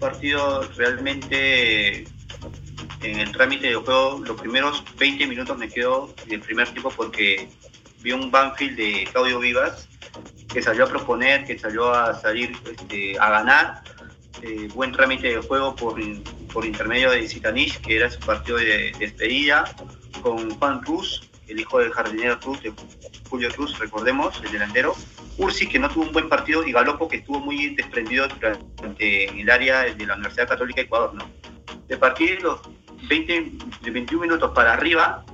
partido realmente en el trámite de juego, los primeros 20 minutos me quedo del primer tiempo porque vi un Banfield de Claudio Vivas que salió a proponer, que salió a salir este, a ganar. Eh, buen trámite de juego por, por intermedio de Zitanich, que era su partido de, despedida, con Juan Cruz, el hijo del jardinero Cruz, de Julio Cruz, recordemos, el delantero. Ursi, que no tuvo un buen partido, y Galopo, que estuvo muy desprendido durante, en el área de la Universidad Católica de Ecuador. ¿no? De partir los 20, de 21 minutos para arriba,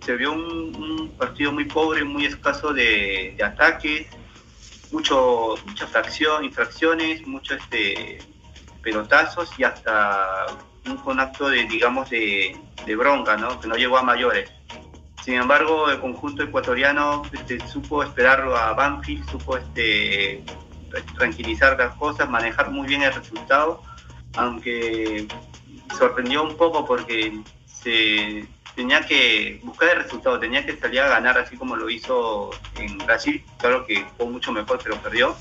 se vio un, partido muy pobre, muy escaso de, de ataques, mucho, infracciones, muchos este, pelotazos y hasta un conacto de, digamos, de, de, bronca, ¿no? que no llegó a mayores. Sin embargo, el conjunto ecuatoriano este, supo esperarlo a Banfield, supo este, tranquilizar las cosas, manejar muy bien el resultado, aunque sorprendió un poco porque se, tenía que buscar el resultado, tenía que salir a ganar así como lo hizo en Brasil, claro que fue mucho mejor pero perdió.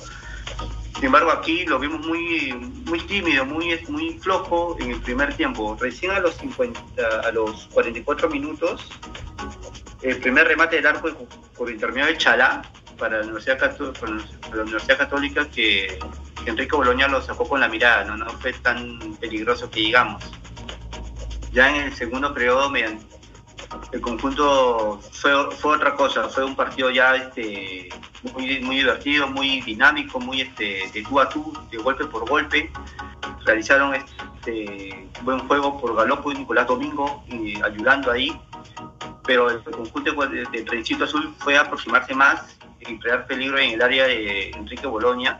Sin embargo aquí lo vimos muy, muy tímido, muy, muy flojo en el primer tiempo. Recién a los, 50, a los 44 minutos, el primer remate del arco por intermedio de Chalá para la Universidad, Católica, Católica que, Enrique Boloña lo sacó con la mirada, ¿no? fue tan peligroso que digamos. Ya en el segundo periodo, el conjunto fue, fue otra cosa, fue un partido ya este, muy, muy divertido, muy dinámico, muy este, de tú a tú, de golpe por golpe. Realizaron este buen juego por Galopo y Nicolás Domingo, y ayudando ahí, pero el conjunto de, de Azul fue aproximarse más y crear peligro en el área de Enrique Boloña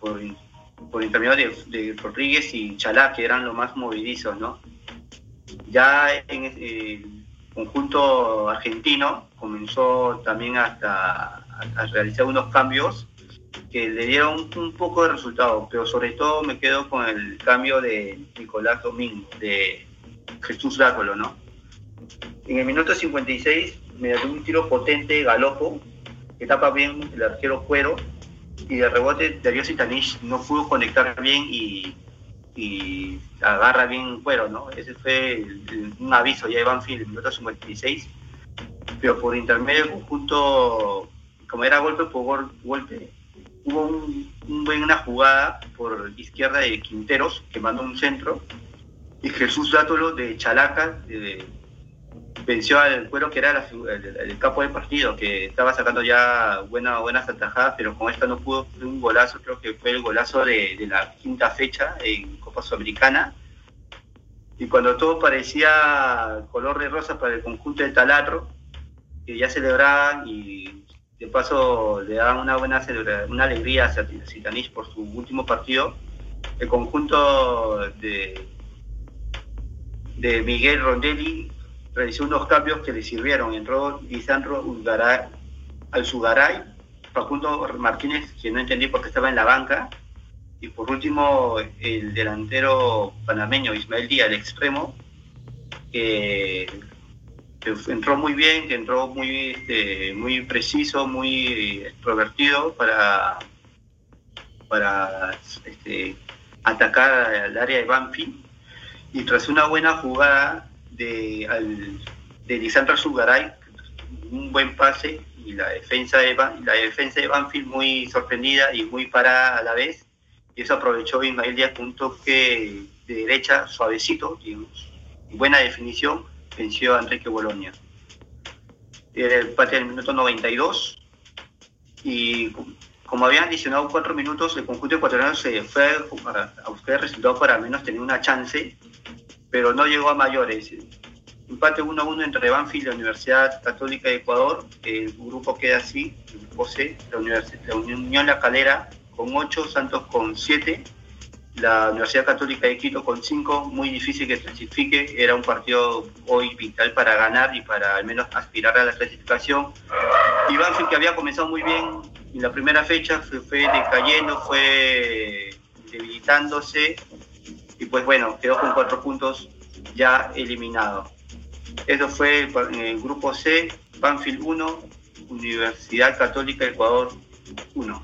por, por intermedio de, Rodríguez y Chalá, que eran los más movidizos, ¿no? Ya en el conjunto argentino comenzó también hasta a, realizar unos cambios que le dieron un poco de resultado, pero sobre todo me quedo con el cambio de Nicolás Domingo, de Jesús Dácolo, ¿no? En el minuto 56 me dio un tiro potente, galopo, que tapa bien el arquero Cuero, y de rebote Darío Sitanich no pudo conectar bien y agarra bien cuero, ¿no? Ese fue un aviso ya de Banfield el minuto 56, pero por intermedio conjunto, como era golpe por golpe, hubo un, una jugada por izquierda de Quinteros que mandó un centro y Jesús Dátolo de Chalaca venció al cuero que era el, capo del partido, que estaba sacando ya buena, buenas atajadas, pero con esta no pudo, un golazo, creo que fue el golazo de, la quinta fecha en Copa Sudamericana. Y cuando todo parecía color de rosa para el conjunto de Talatro, que ya celebraban y de paso le daban una buena una alegría a Citanich por su último partido, el conjunto de, de Miguel Rondelli realizó unos cambios que le sirvieron. Entró Lisandro Alzugaray, Facundo Martínez, que no entendí por qué estaba en la banca, y por último el delantero panameño Ismael Díaz, el extremo, que, entró muy bien, que entró muy, este, muy preciso, muy extrovertido para, para este, atacar al área de Banfi. Y tras una buena jugada de, al, de Lisandro Zugaray, un buen pase y la defensa de, la defensa de Banfield muy sorprendida y muy parada a la vez. Y eso aprovechó Ismael Díaz con un toque de derecha suavecito, digamos, buena definición, venció a Enrique Bolonia. El empate del minuto 92 y como habían adicionado cuatro minutos, el conjunto ecuatoriano se fue a buscar el resultado para al menos tener una chance pero no llegó a mayores. Empate 1-1 entre Banfield y la Universidad Católica de Ecuador. El grupo queda así, el grupo C, la, Unión La Calera con 8, Santos con 7, la Universidad Católica de Quito con 5, muy difícil que clasifique, era un partido hoy vital para ganar y para al menos aspirar a la clasificación. Y Banfield que había comenzado muy bien en la primera fecha, fue, fue decayendo, fue debilitándose pues bueno, quedó con cuatro puntos ya eliminado. Eso fue en el grupo C, Banfield 1, Universidad Católica Ecuador 1.